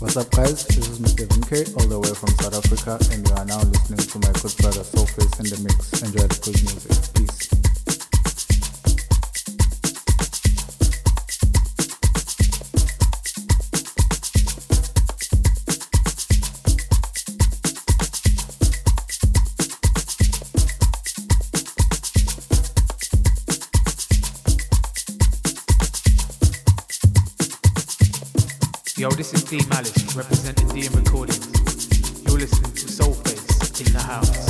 What's up, guys? This is Mr. MK all the way from South Africa, and you are now listening to my good brother Soulface in the Mix. Enjoy the good music. Peace. D Malice, representing DM Recordings. You're listening to Soulface in the house.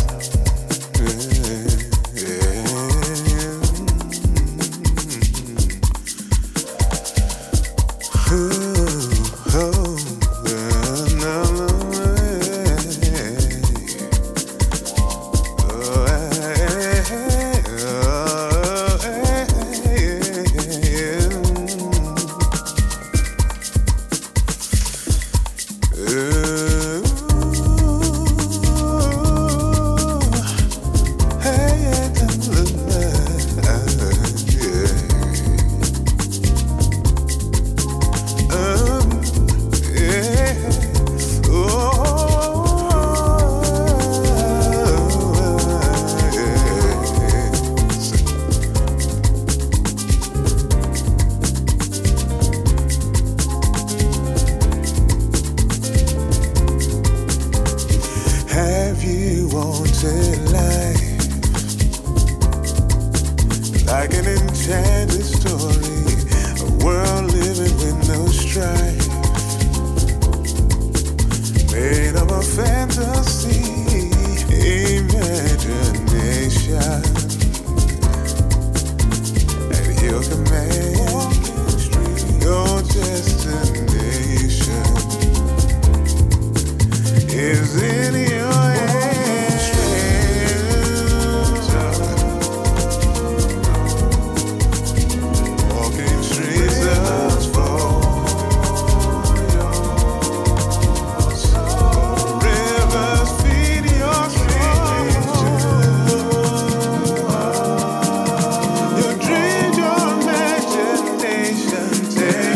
take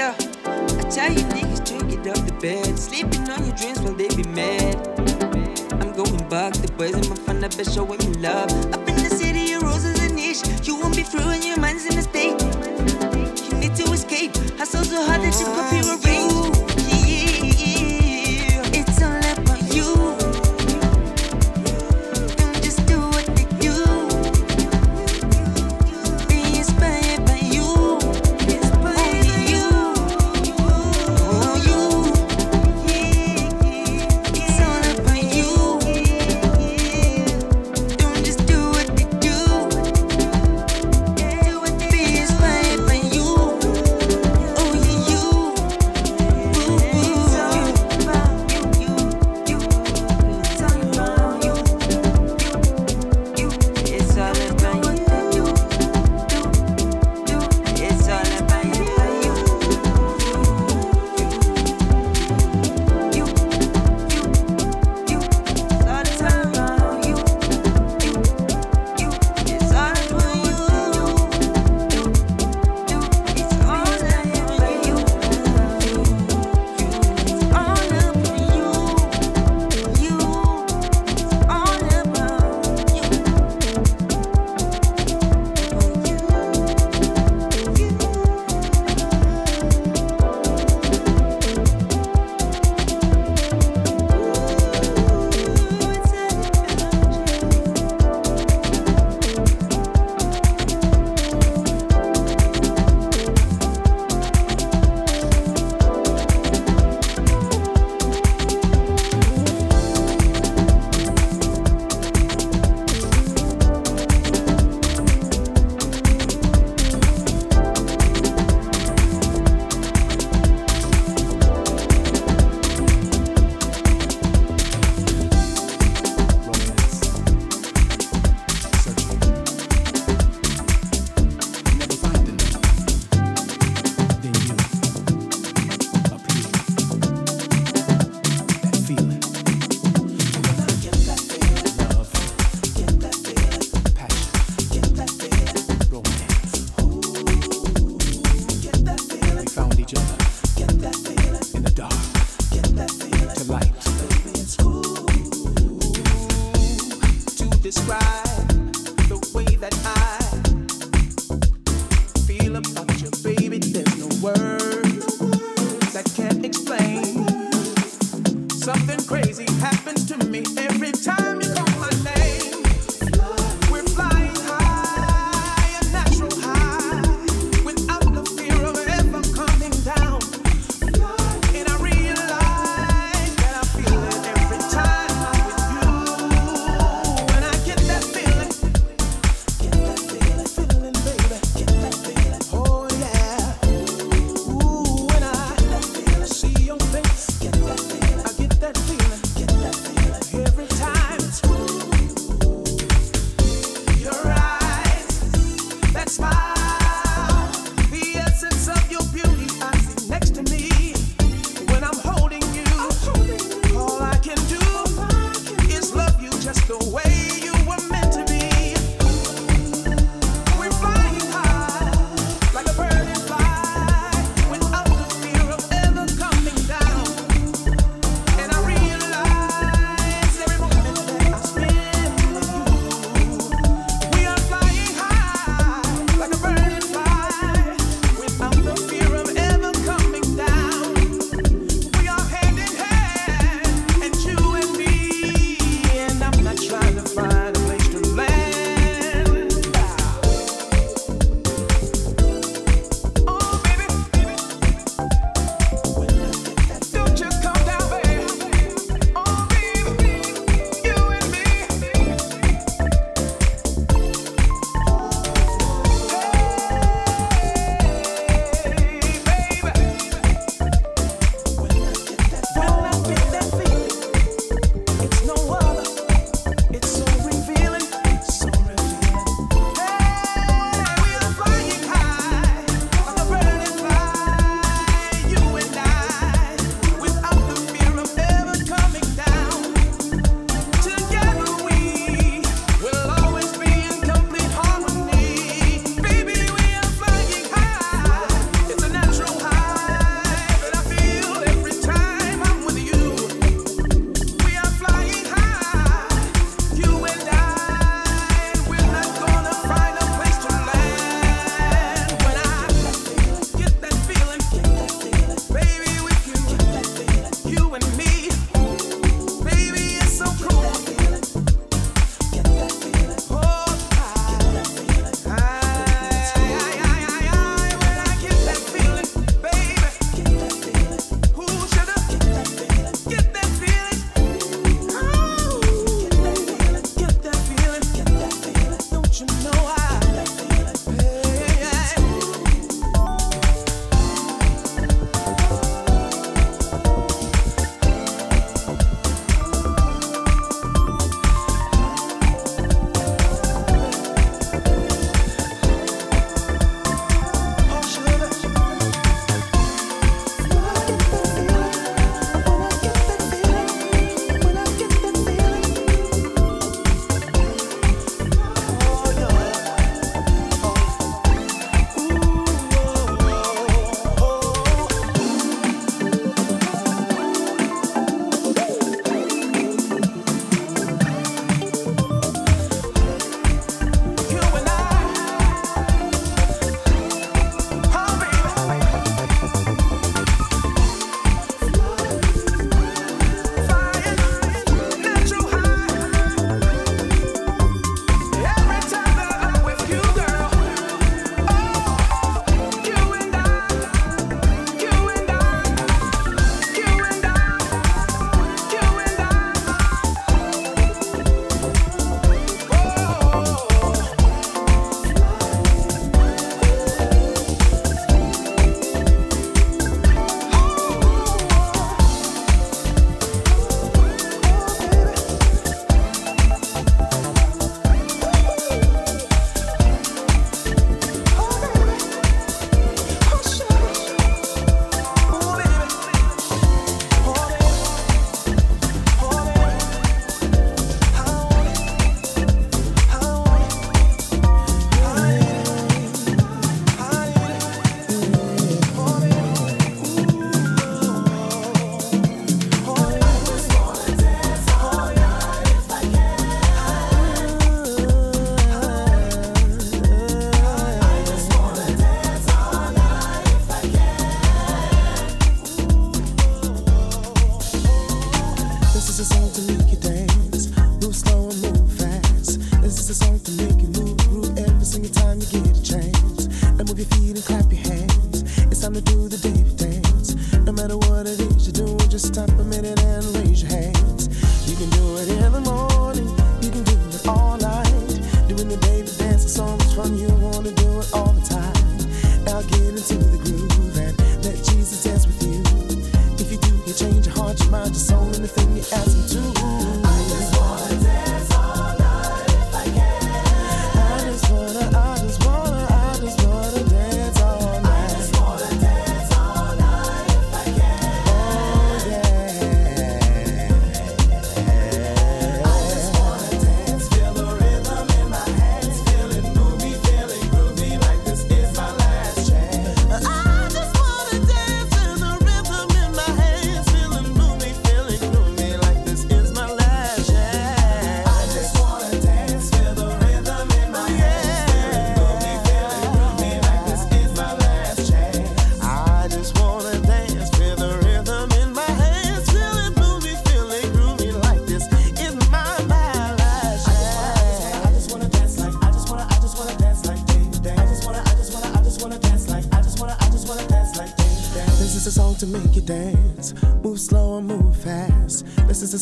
Yeah, I tell you niggas to get off the bed. Sleeping on your dreams while they be mad. I'm going back, the boys in my fun, I bet showing me love. Up in the city your roses a niche. You won't be through and your mind's in a state. You need to escape. Hustle so hard that you copy be a ring.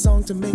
Yeah.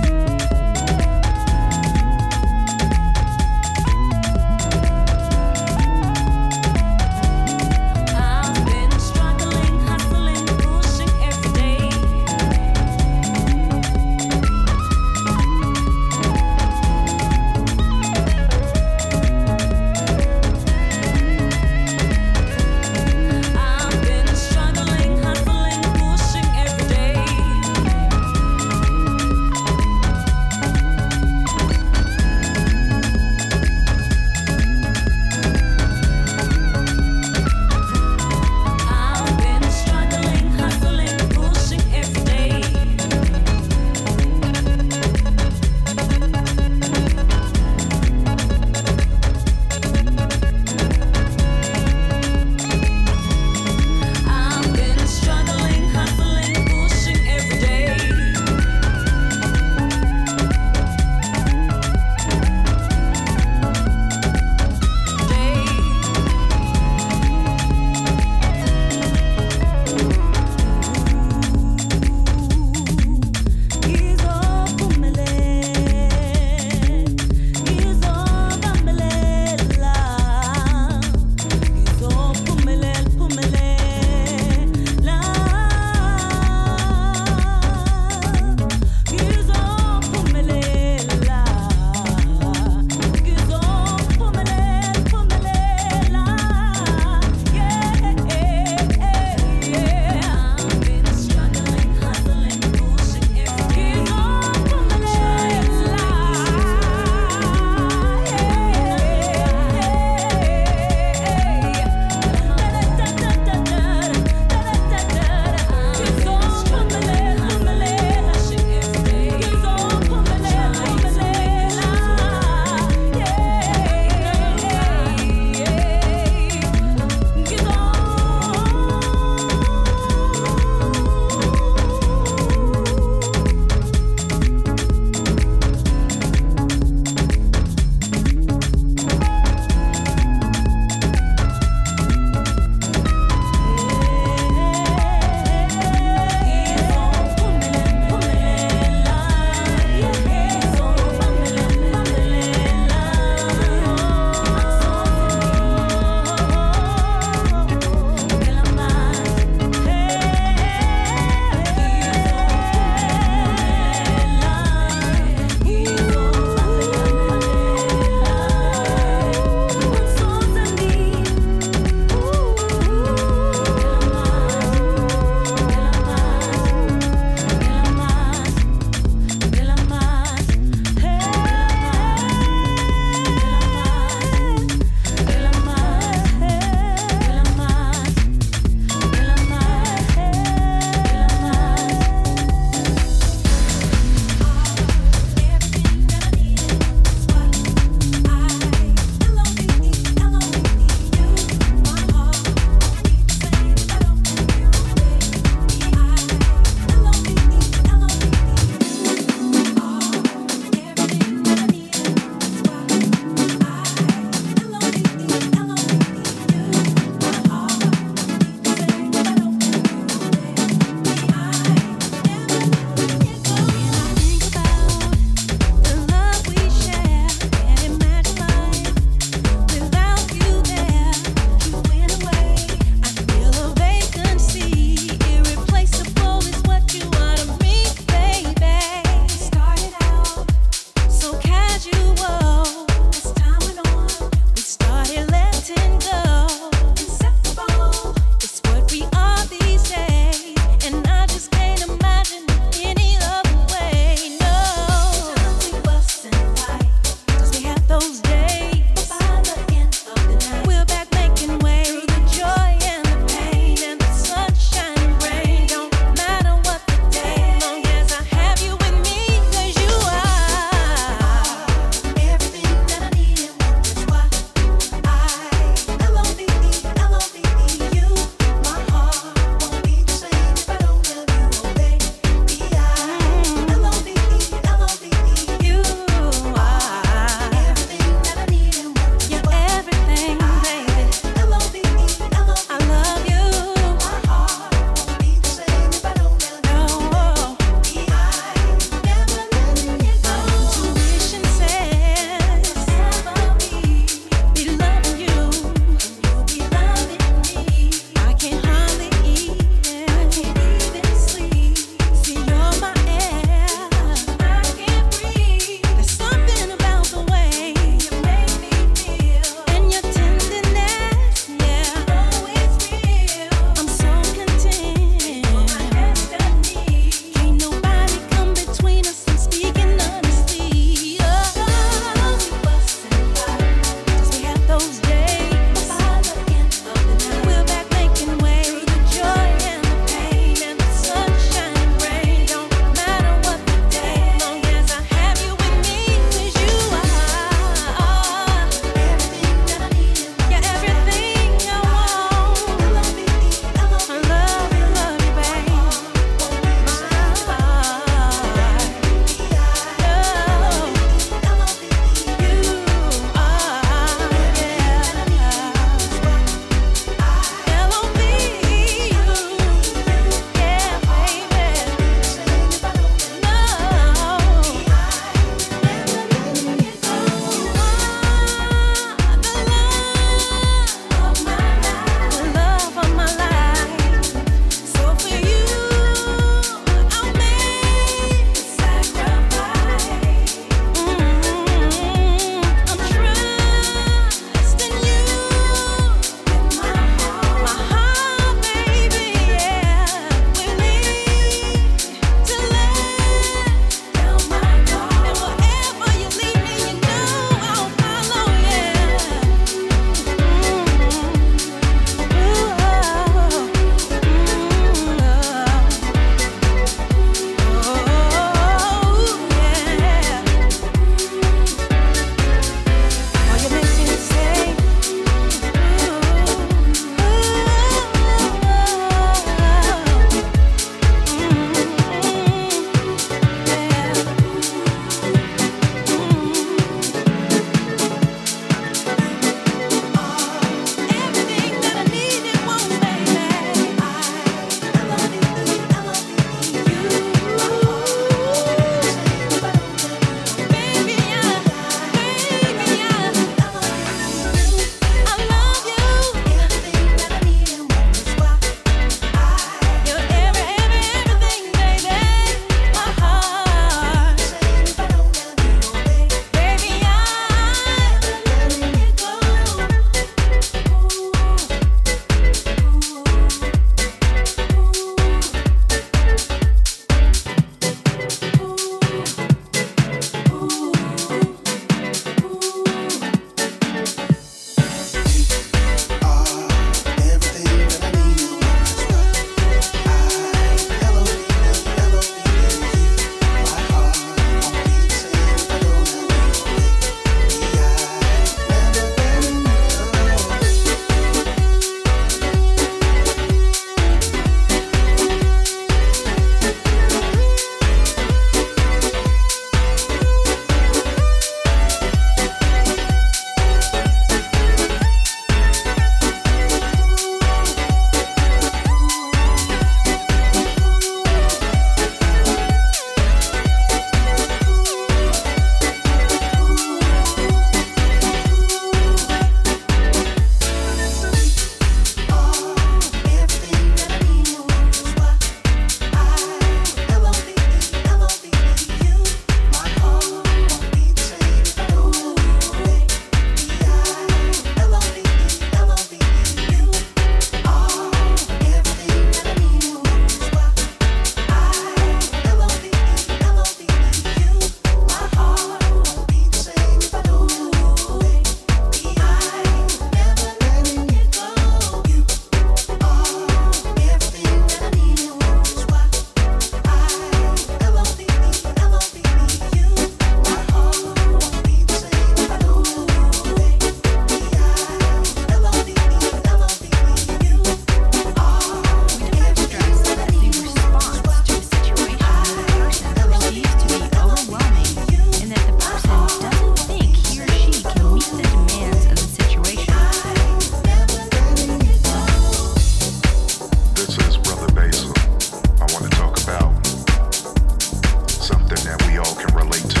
all can relate to.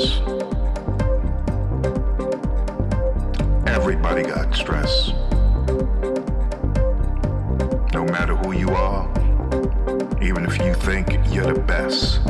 stress. Everybody got stress. No matter who you are, even if you think you're the best.